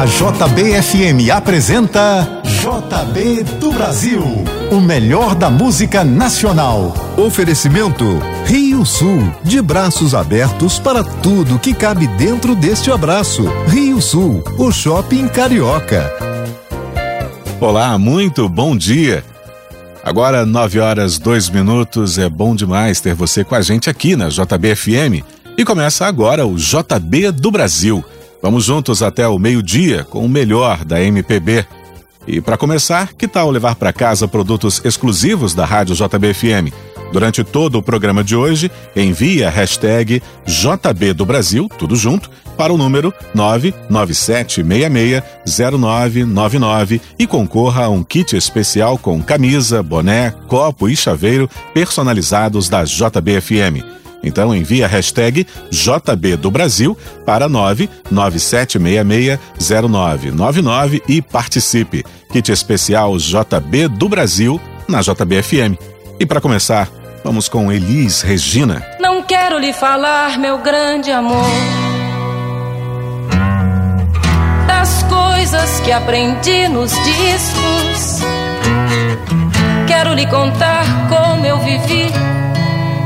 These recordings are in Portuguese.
A JBFM apresenta JB do Brasil, o melhor da música nacional. Oferecimento Rio Sul, de braços abertos para tudo que cabe dentro deste abraço. Rio Sul, o shopping carioca. Olá, muito bom dia. Agora, nove horas, dois minutos. É bom demais ter você com a gente aqui na JBFM. E começa agora o JB do Brasil. Vamos juntos até o meio-dia com o melhor da MPB. E para começar, que tal levar para casa produtos exclusivos da Rádio JBFM? Durante todo o programa de hoje, envie a hashtag JB do Brasil, tudo junto, para o número 997660999 e concorra a um kit especial com camisa, boné, copo e chaveiro personalizados da JBFM. Então envie a hashtag JB do Brasil para 997660999 e participe. Kit especial JB do Brasil na JBFM. E para começar, vamos com Elis Regina. Não quero lhe falar, meu grande amor, das coisas que aprendi nos discos. Quero lhe contar como eu vivi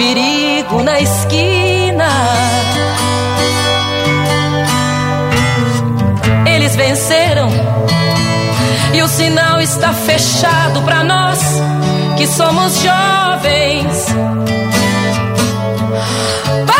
perigo na esquina. Eles venceram e o sinal está fechado para nós que somos jovens. Para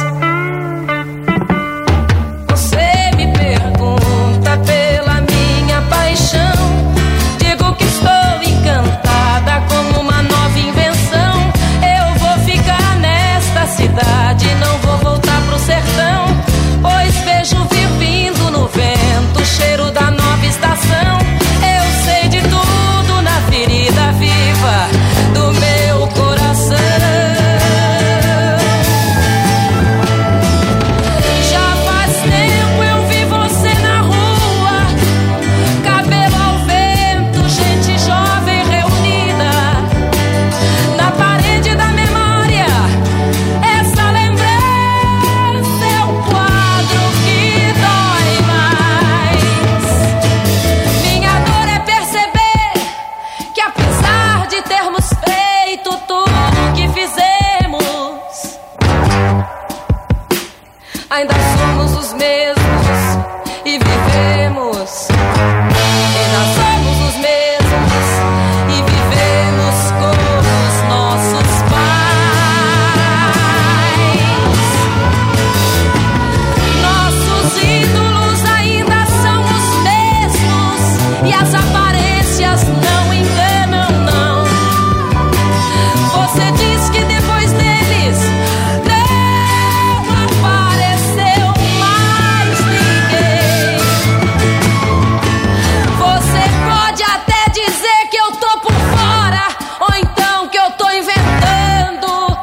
Mesmos e as aparências não enganam, não. Você diz que depois deles não apareceu mais ninguém. Você pode até dizer que eu tô por fora, ou então que eu tô inventando.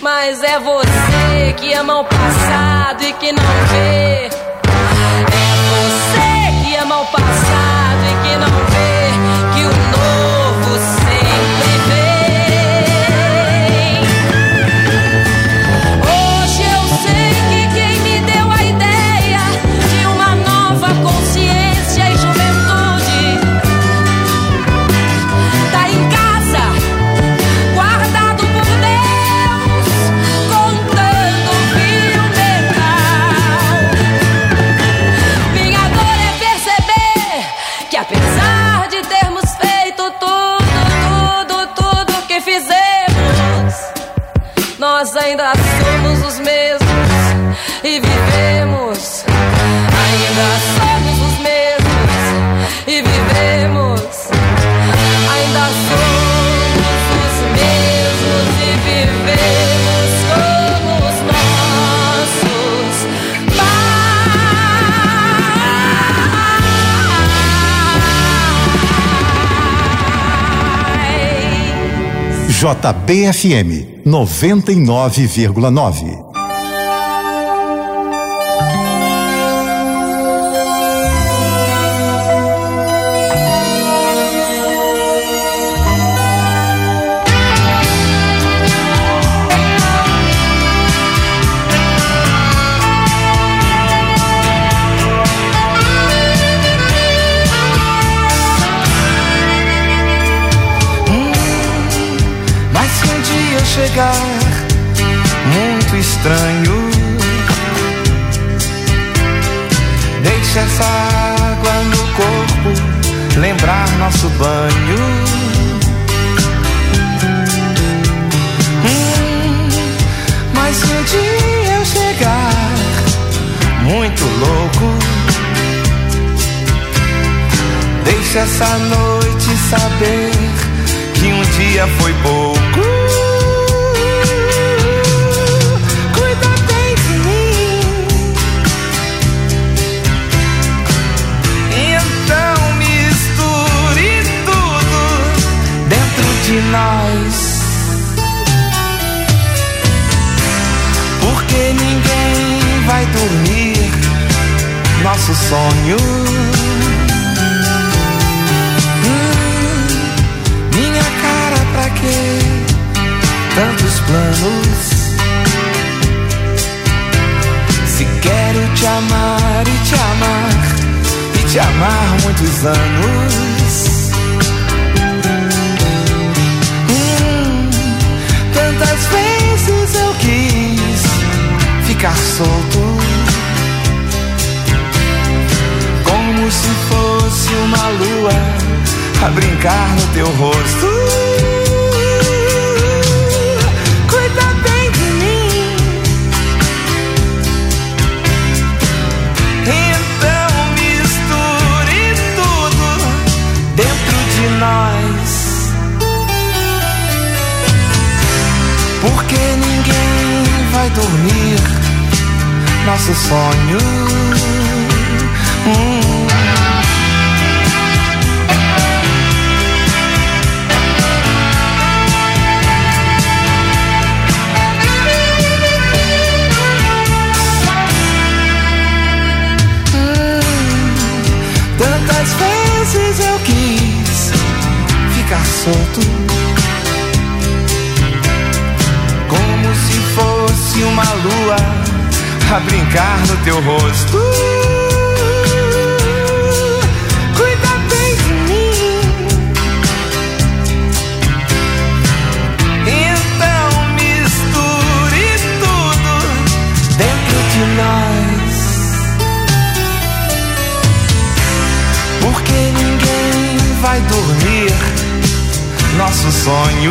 Mas é você que ama o passado e que não vê. Nós ainda somos os mesmos e vivemos. Ainda somos os mesmos e vivemos. Ainda somos os mesmos e vivemos como os nossos pais. JBFM 99,9. Nosso banho. Hum, mas se um dia eu chegar muito louco, deixa essa noite saber que um dia foi pouco. Nosso sonho. Minha cara, pra quê? Tantos planos. Se quero te amar e te amar, e te amar muitos anos. Hum, tantas vezes eu quis ficar solto. Se fosse uma lua a brincar no teu rosto. Cuida bem de mim. Então misture tudo dentro de nós. Porque ninguém vai dormir nosso sonho. Hum. Solto, como se fosse uma lua a brincar no teu rosto. Cuida bem de mim. Então misture tudo dentro de nós. Porque ninguém vai dormir nosso sonho.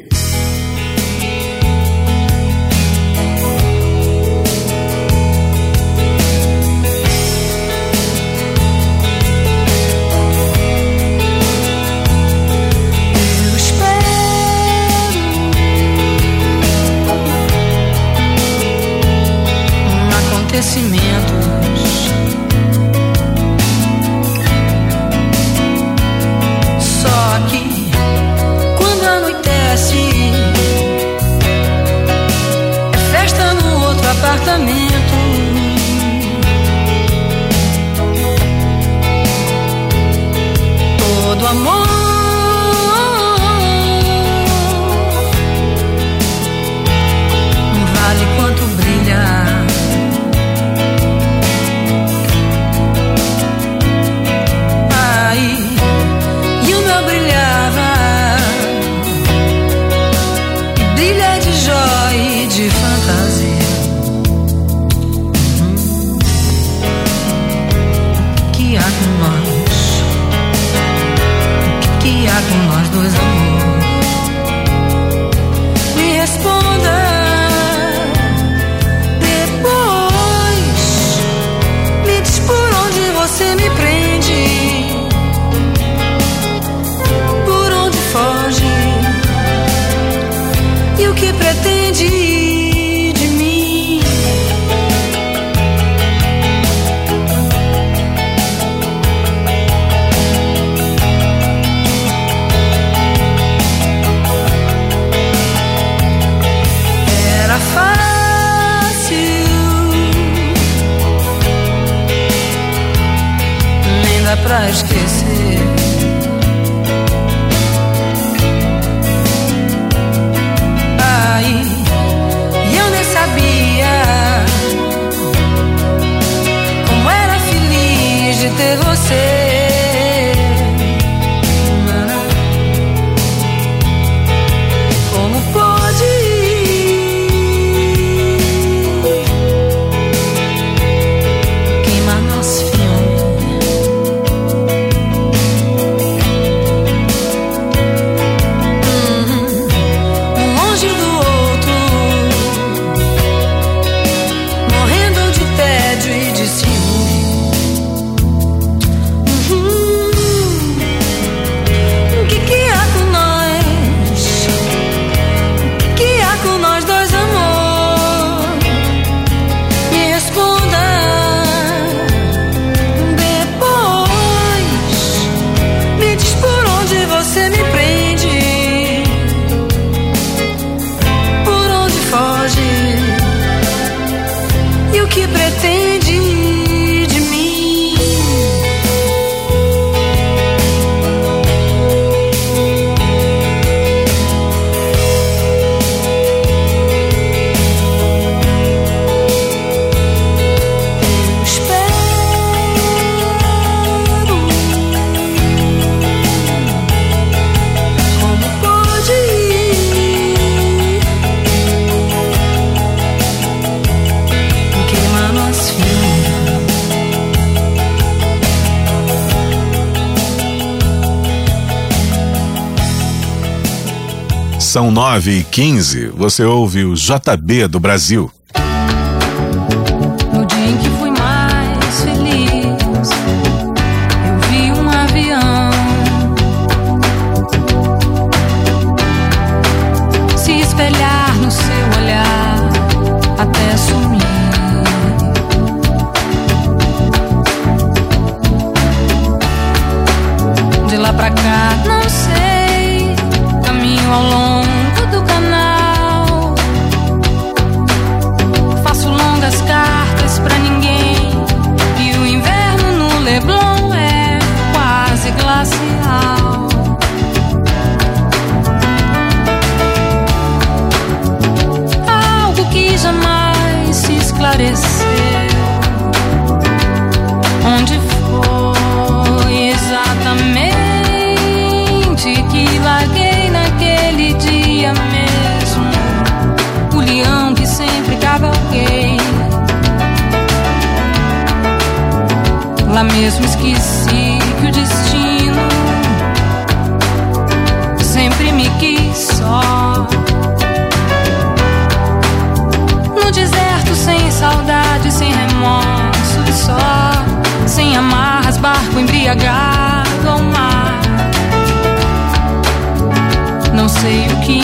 com nós dois amor. são nove e 15 você ouve o JB do Brasil. No dia em que fui mais feliz, eu vi um avião se espelhar. embriagar com o mar. Não sei o que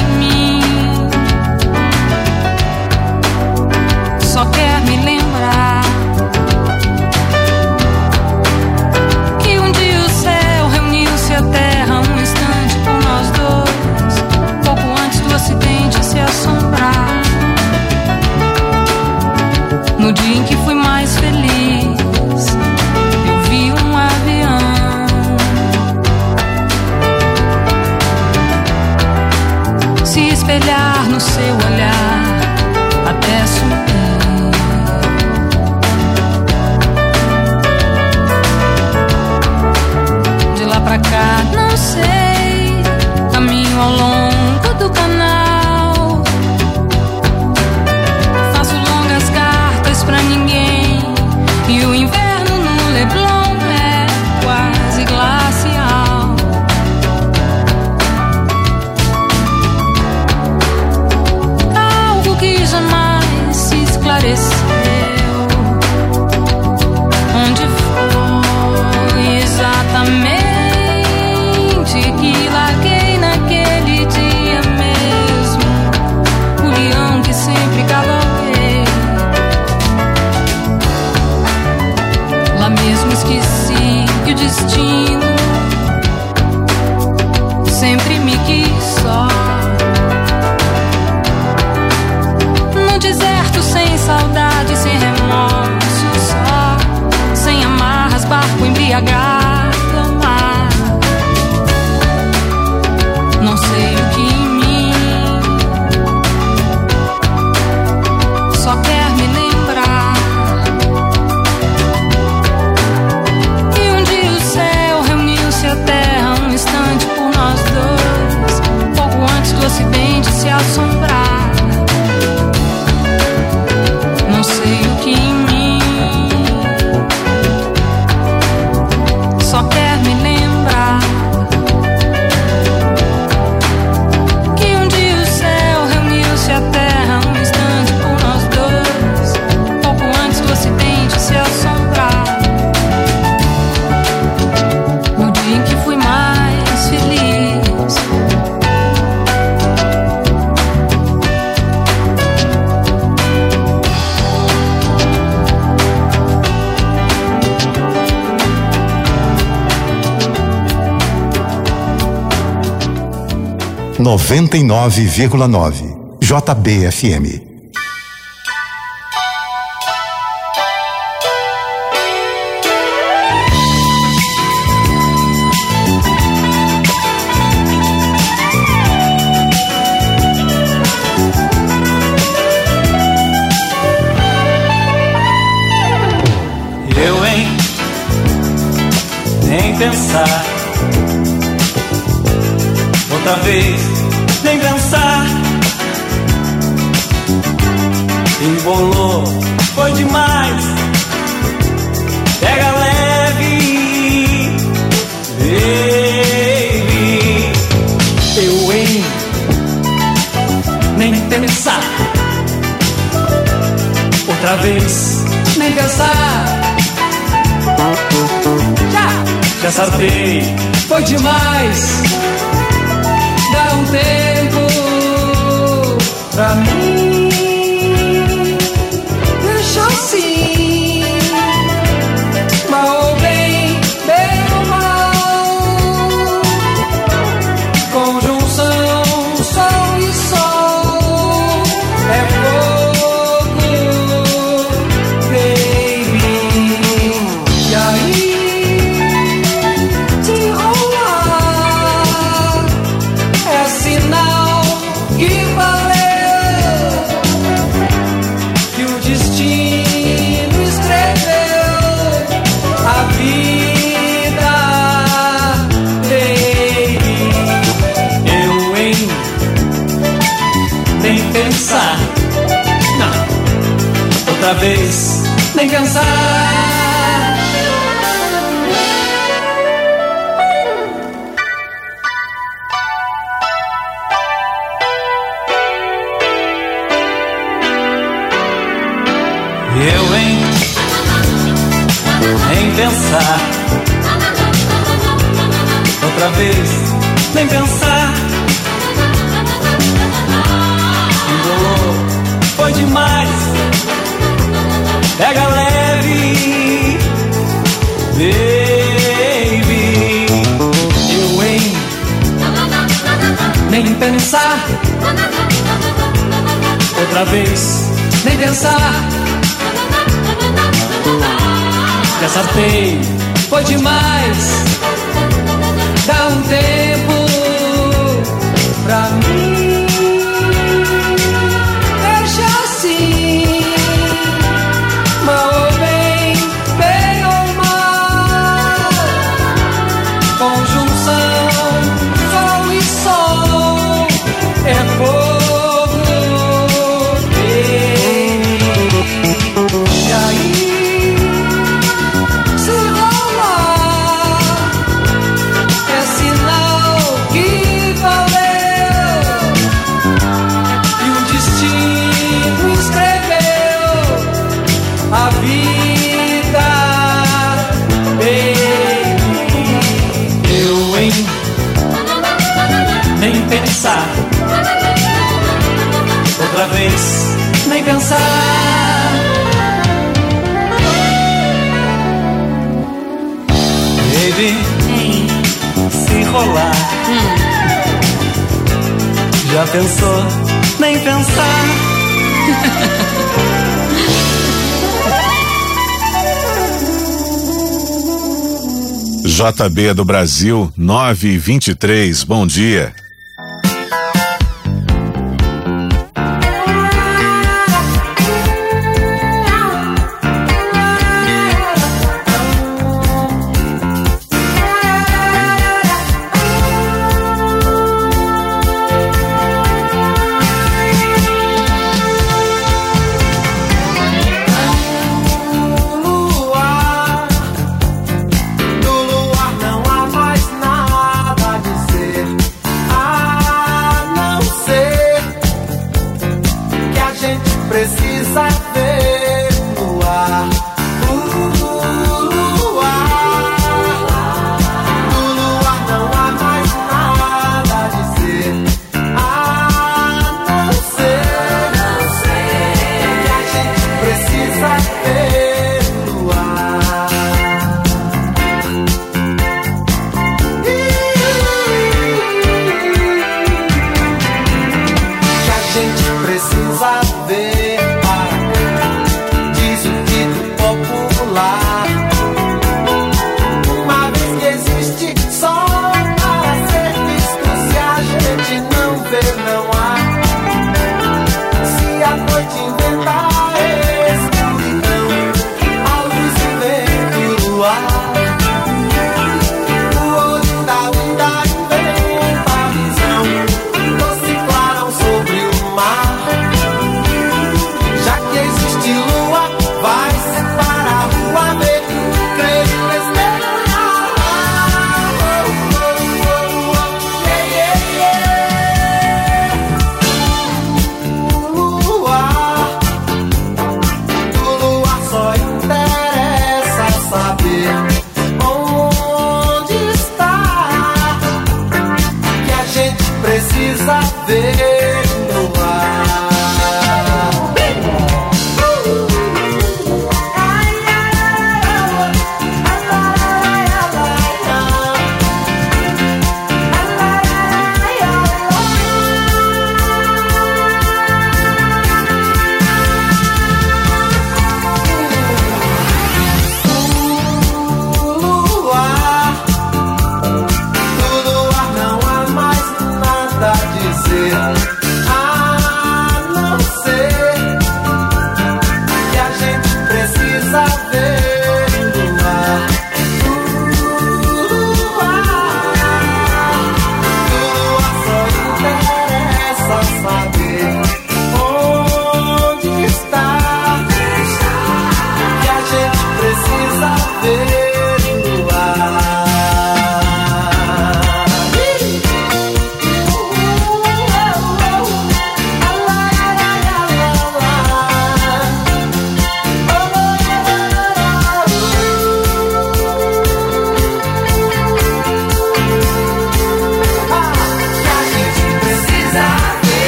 I'm not embriagar. 99,9 JBFM. Eu, hein? Nem pensar outra vez sem pensar. Embolou, foi demais. Pega leve, baby. Eu, hein? Nem pensar. Outra vez, nem pensar. Já, já sartei, foi demais. Um tempo pra mim. Não. Outra vez, nem pensar. Eu, hein? Nem pensar. Outra vez, nem pensar. Pega leve, baby. Eu, hein? Nem pensar. Outra vez, nem pensar. Já sartei, foi demais. Dá um tempo pra mim. pensou, nem pensar. JB do Brasil, 923, bom dia.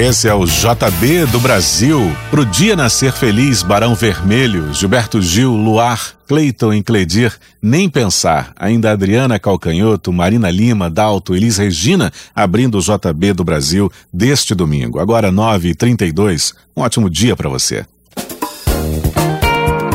Esse é o JB do Brasil, pro Dia Nascer Feliz, Barão Vermelho, Gilberto Gil, Luar, Cleiton e Cledir, Nem Pensar, ainda Adriana Calcanhoto, Marina Lima, Dalto, Elis Regina, abrindo o JB do Brasil deste domingo, agora 9h32. Um ótimo dia para você.